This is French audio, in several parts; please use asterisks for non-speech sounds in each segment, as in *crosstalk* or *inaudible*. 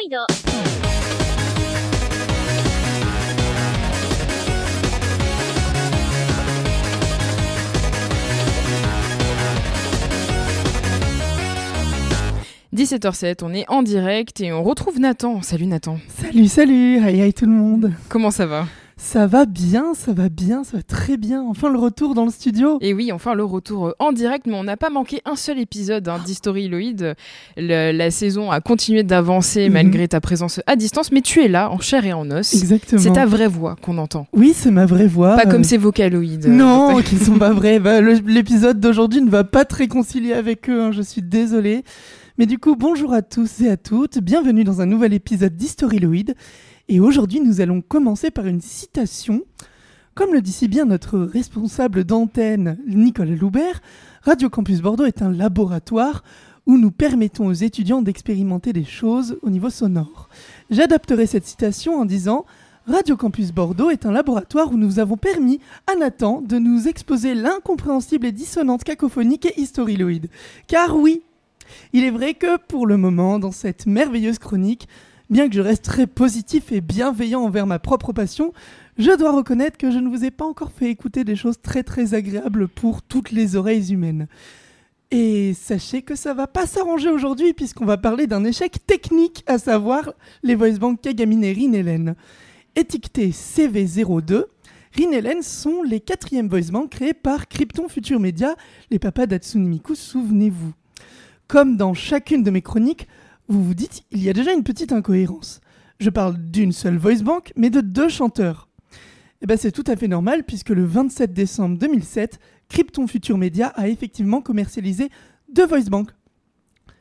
イド。17h07, on est en direct et on retrouve Nathan. Salut Nathan. Salut, salut, aïe aïe tout le monde. Comment ça va? Ça va bien, ça va bien, ça va très bien. Enfin le retour dans le studio. Et oui, enfin le retour euh, en direct, mais on n'a pas manqué un seul épisode hein, d'History Loïd. Le- La saison a continué d'avancer Mhm. malgré ta présence à distance, mais tu es là, en chair et en os. Exactement. C'est ta vraie voix qu'on entend. Oui, c'est ma vraie voix. Pas euh, comme ces vocaloïdes. *laughs* Non, qui sont pas vrais. Bah, L'épisode d'aujourd'hui ne va pas te réconcilier avec eux, hein, je suis désolée. Mais du coup, bonjour à tous et à toutes, bienvenue dans un nouvel épisode d'Historyloid. Et aujourd'hui, nous allons commencer par une citation. Comme le dit si bien notre responsable d'antenne, Nicolas Loubert, Radio Campus Bordeaux est un laboratoire où nous permettons aux étudiants d'expérimenter des choses au niveau sonore. J'adapterai cette citation en disant Radio Campus Bordeaux est un laboratoire où nous avons permis à Nathan de nous exposer l'incompréhensible et dissonante cacophonique et historyloïde. Car oui, il est vrai que pour le moment, dans cette merveilleuse chronique, bien que je reste très positif et bienveillant envers ma propre passion, je dois reconnaître que je ne vous ai pas encore fait écouter des choses très très agréables pour toutes les oreilles humaines. Et sachez que ça va pas s'arranger aujourd'hui puisqu'on va parler d'un échec technique, à savoir les voice banks Kagamin et Rinelen. Étiquetés CV02, Rinelen sont les quatrièmes voice banks créés par Krypton Future Media, les papas d'Atsune Miku, souvenez-vous. Comme dans chacune de mes chroniques, vous vous dites, il y a déjà une petite incohérence. Je parle d'une seule voice bank, mais de deux chanteurs. Eh ben c'est tout à fait normal puisque le 27 décembre 2007, Krypton Future Media a effectivement commercialisé deux voice banks.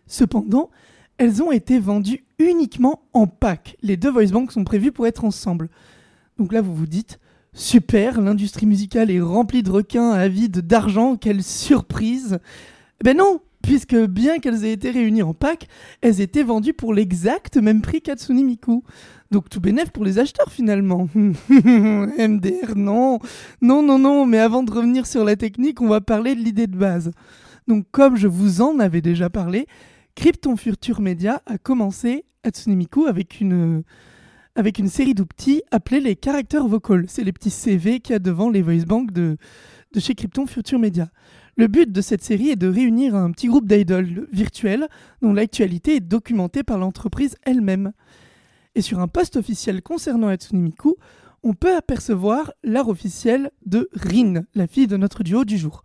Cependant, elles ont été vendues uniquement en pack. Les deux voice banks sont prévues pour être ensemble. Donc là, vous vous dites, super, l'industrie musicale est remplie de requins avides d'argent, quelle surprise. Eh Ben non, puisque bien qu'elles aient été réunies en pack, elles étaient vendues pour l'exact même prix qu'Atsune Miku. Donc tout bénef pour les acheteurs finalement. *laughs* MDR, non. Non, non, non, mais avant de revenir sur la technique, on va parler de l'idée de base. Donc comme je vous en avais déjà parlé, Krypton Future Media a commencé Hatsune Miku avec une, série d'outils appelés les caractères vocals. C'est les petits CV qu'il y a devant les voice banks de, de chez Krypton Future Media. Le but de cette série est de réunir un petit groupe d'idoles virtuels dont l'actualité est documentée par l'entreprise elle-même. Et sur un post officiel concernant Hatsune Miku, on peut apercevoir l'art officiel de Rin, la fille de notre duo du jour.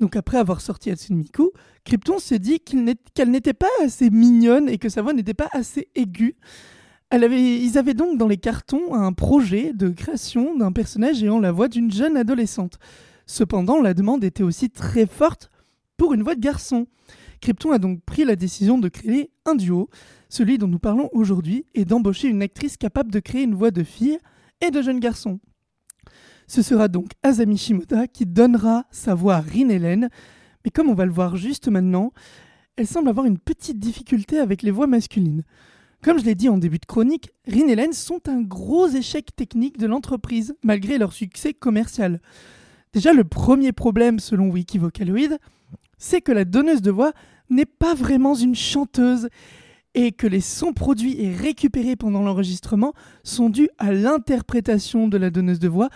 Donc après avoir sorti Hatsune Miku, Krypton s'est dit qu'elle n'était pas assez mignonne et que sa voix n'était pas assez aiguë. Ils avaient donc dans les cartons un projet de création d'un personnage ayant la voix d'une jeune adolescente. Cependant, la demande était aussi très forte pour une voix de garçon. Krypton a donc pris la décision de créer un duo, celui dont nous parlons aujourd'hui, et d'embaucher une actrice capable de créer une voix de fille et de jeune garçon. Ce sera donc Azami Shimoda qui donnera sa voix à Rin Helen, mais comme on va le voir juste maintenant, elle semble avoir une petite difficulté avec les voix masculines. Comme je l'ai dit en début de chronique, Rin Helen sont un gros échec technique de l'entreprise, malgré leur succès commercial. Déjà, le premier problème, selon Wiki Vocaloid, c'est que la donneuse de voix n'est pas vraiment une chanteuse et que les sons produits et récupérés pendant l'enregistrement sont dus à l'interprétation de la donneuse de voix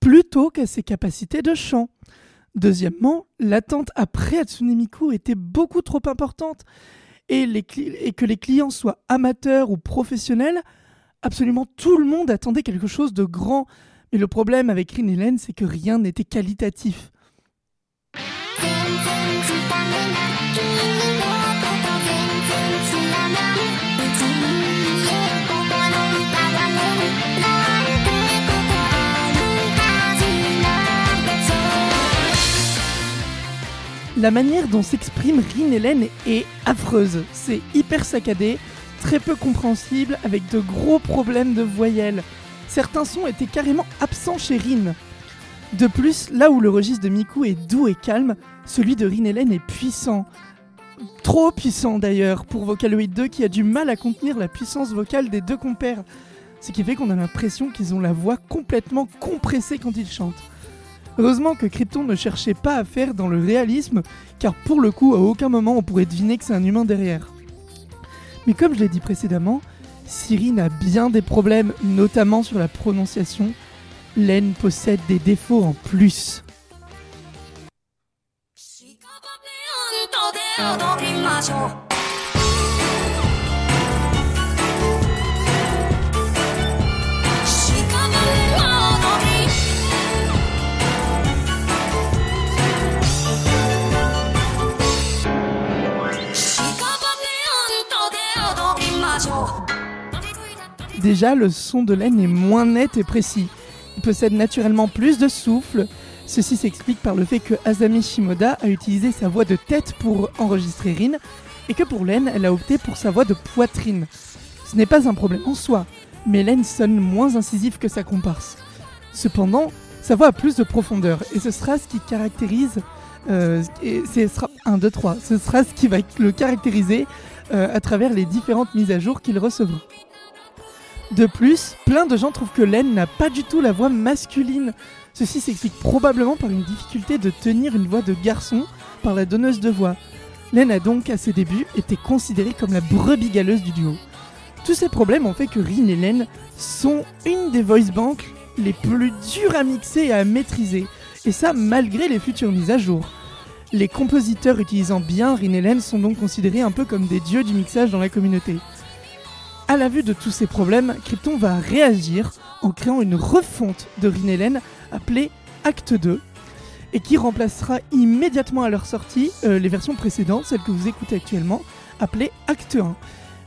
plutôt qu'à ses capacités de chant. Deuxièmement, l'attente après Hatsune Miku était beaucoup trop importante et que les clients soient amateurs ou professionnels, absolument tout le monde attendait quelque chose de grand. Mais le problème avec Green Helen, c'est que rien n'était qualitatif. La manière dont s'exprime Rin Hélène est affreuse. C'est hyper saccadé, très peu compréhensible, avec de gros problèmes de voyelles. Certains sons étaient carrément absents chez Rin. De plus, là où le registre de Miku est doux et calme, celui de Rin Helen est puissant. Trop puissant d'ailleurs, pour Vocaloid 2 qui a du mal à contenir la puissance vocale des deux compères. Ce qui fait qu'on a l'impression qu'ils ont la voix complètement compressée quand ils chantent. Heureusement que Krypton ne cherchait pas à faire dans le réalisme, car pour le coup, à aucun moment on pourrait deviner que c'est un humain derrière. Mais comme je l'ai dit précédemment, Si Rin a bien des problèmes, notamment sur la prononciation, Len possède des défauts en plus. Déjà, le son de Len est moins net et précis. Il possède naturellement plus de souffle. Ceci s'explique par le fait que Azami Shimoda a utilisé sa voix de tête pour enregistrer Rin et que pour Len, elle a opté pour sa voix de poitrine. Ce n'est pas un problème en soi, mais Len sonne moins incisif que sa comparse. Cependant, sa voix a plus de profondeur et ce sera ce qui caractérise. euh, ce sera 1, 2, 3. Ce sera ce qui va le caractériser euh, à travers les différentes mises à jour qu'il recevra. De plus, plein de gens trouvent que Len n'a pas du tout la voix masculine. Ceci s'explique probablement par une difficulté de tenir une voix de garçon par la donneuse de voix. Len a donc à ses débuts été considérée comme la brebis galeuse du duo. Tous ces problèmes ont fait que Rin et Len sont une des voice banks les plus dures à mixer et à maîtriser, et ça malgré les futures mises à jour. Les compositeurs utilisant bien Rin et Len sont donc considérés un peu comme des dieux du mixage dans la communauté. À la vue de tous ces problèmes, Krypton va réagir en créant une refonte de Rin et Len appelée Acte 2 et qui remplacera immédiatement à leur sortie euh, les versions précédentes, celles que vous écoutez actuellement, appelées Acte 1.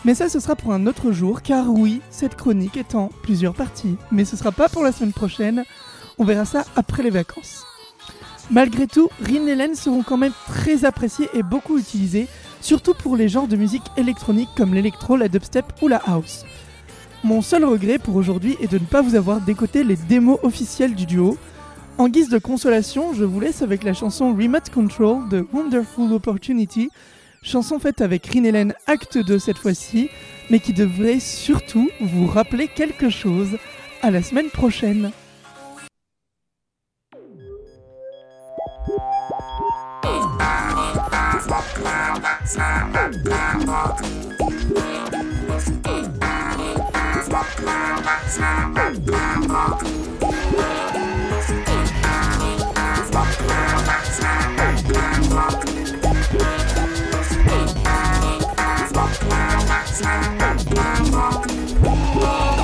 Mais ça, ce sera pour un autre jour, car oui, cette chronique est en plusieurs parties. Mais ce sera pas pour la semaine prochaine, on verra ça après les vacances. Malgré tout, Rin et seront quand même très appréciés et beaucoup utilisés, surtout pour les genres de musique électronique comme l'électro, la dubstep ou la house. Mon seul regret pour aujourd'hui est de ne pas vous avoir décoté les démos officielles du duo. En guise de consolation, je vous laisse avec la chanson Remote Control de Wonderful Opportunity, chanson faite avec Rin et Len acte 2 cette fois-ci, mais qui devrait surtout vous rappeler quelque chose. À la semaine prochaine. lama sangat takut Sangat lama sangat takut Sangat lama sangat takut Sangat lama sangat takut